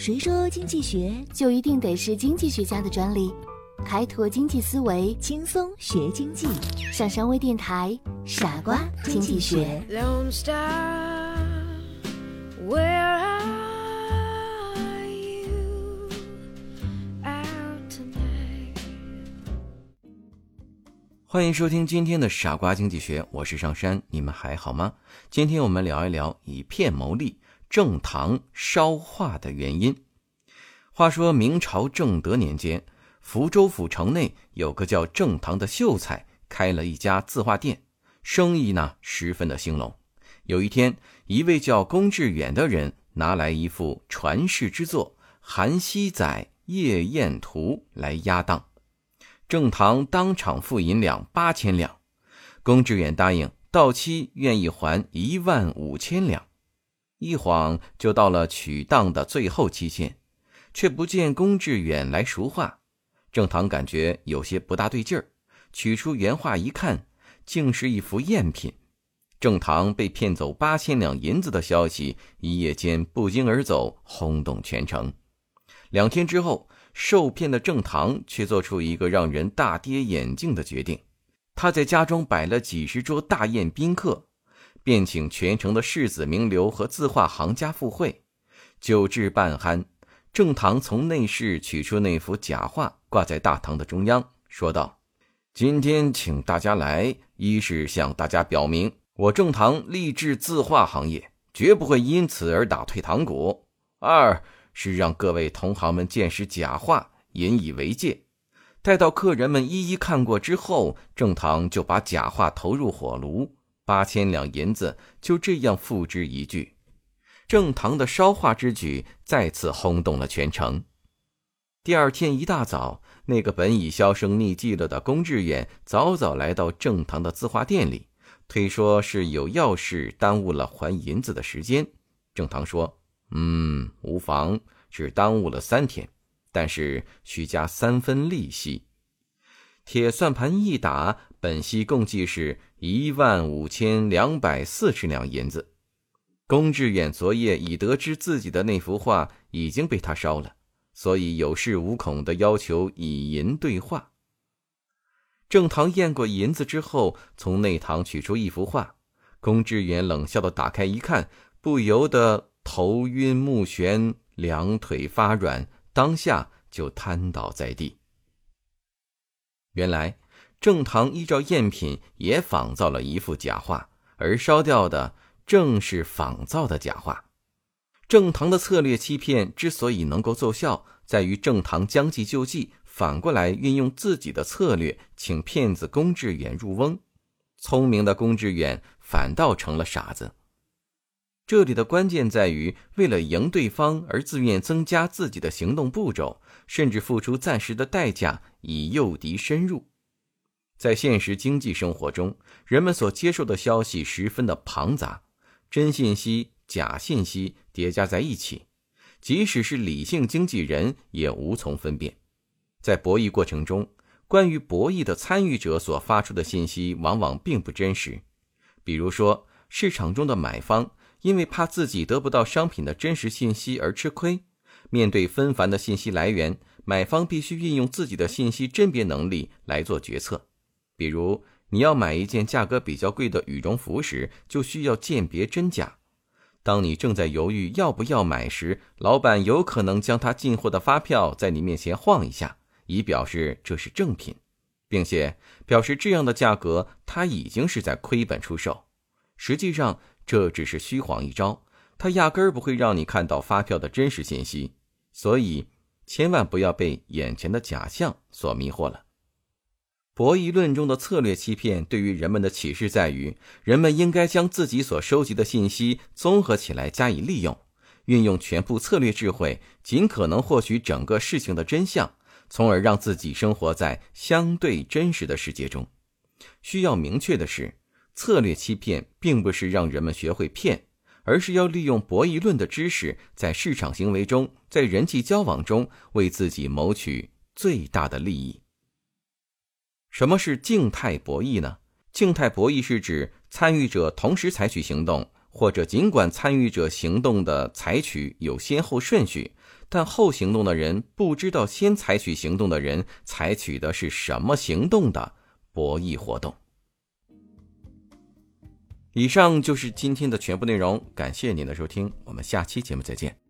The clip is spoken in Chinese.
谁说经济学就一定得是经济学家的专利？开拓经济思维，轻松学经济。上山微电台，傻瓜经济学。欢迎收听今天的傻瓜经济学，我是上山，你们还好吗？今天我们聊一聊以骗谋利。正堂烧画的原因。话说明朝正德年间，福州府城内有个叫正堂的秀才，开了一家字画店，生意呢十分的兴隆。有一天，一位叫龚志远的人拿来一幅传世之作《韩熙载夜宴图》来押当，正堂当场付银两八千两，龚志远答应到期愿意还一万五千两。一晃就到了取当的最后期限，却不见龚志远来赎画。郑堂感觉有些不大对劲儿，取出原画一看，竟是一幅赝品。郑堂被骗走八千两银子的消息一夜间不胫而走，轰动全城。两天之后，受骗的郑堂却做出一个让人大跌眼镜的决定：他在家中摆了几十桌大宴宾客。便请全城的世子名流和字画行家赴会，酒至半酣，郑堂从内室取出那幅假画，挂在大堂的中央，说道：“今天请大家来，一是向大家表明，我郑堂立志字画行业，绝不会因此而打退堂鼓；二是让各位同行们见识假画，引以为戒。待到客人们一一看过之后，郑堂就把假画投入火炉。”八千两银子就这样付之一炬，正堂的烧画之举再次轰动了全城。第二天一大早，那个本已销声匿迹了的龚志远早早来到正堂的字画店里，推说是有要事耽误了还银子的时间。正堂说：“嗯，无妨，只耽误了三天，但是需加三分利息。”铁算盘一打，本息共计是一万五千两百四十两银子。龚志远昨夜已得知自己的那幅画已经被他烧了，所以有恃无恐的要求以银兑画。郑堂验过银子之后，从内堂取出一幅画，龚志远冷笑的打开一看，不由得头晕目眩，两腿发软，当下就瘫倒在地。原来，郑堂依照赝品也仿造了一幅假画，而烧掉的正是仿造的假画。郑堂的策略欺骗之所以能够奏效，在于郑堂将计就计，反过来运用自己的策略，请骗子龚志远入瓮。聪明的龚志远反倒成了傻子。这里的关键在于，为了赢对方而自愿增加自己的行动步骤。甚至付出暂时的代价以诱敌深入。在现实经济生活中，人们所接受的消息十分的庞杂，真信息、假信息叠加在一起，即使是理性经纪人也无从分辨。在博弈过程中，关于博弈的参与者所发出的信息往往并不真实。比如说，市场中的买方因为怕自己得不到商品的真实信息而吃亏。面对纷繁的信息来源，买方必须运用自己的信息甄别能力来做决策。比如，你要买一件价格比较贵的羽绒服时，就需要鉴别真假。当你正在犹豫要不要买时，老板有可能将他进货的发票在你面前晃一下，以表示这是正品，并且表示这样的价格他已经是在亏本出售。实际上，这只是虚晃一招，他压根儿不会让你看到发票的真实信息。所以，千万不要被眼前的假象所迷惑了。博弈论中的策略欺骗，对于人们的启示在于：人们应该将自己所收集的信息综合起来加以利用，运用全部策略智慧，尽可能获取整个事情的真相，从而让自己生活在相对真实的世界中。需要明确的是，策略欺骗并不是让人们学会骗。而是要利用博弈论的知识，在市场行为中，在人际交往中，为自己谋取最大的利益。什么是静态博弈呢？静态博弈是指参与者同时采取行动，或者尽管参与者行动的采取有先后顺序，但后行动的人不知道先采取行动的人采取的是什么行动的博弈活动。以上就是今天的全部内容，感谢您的收听，我们下期节目再见。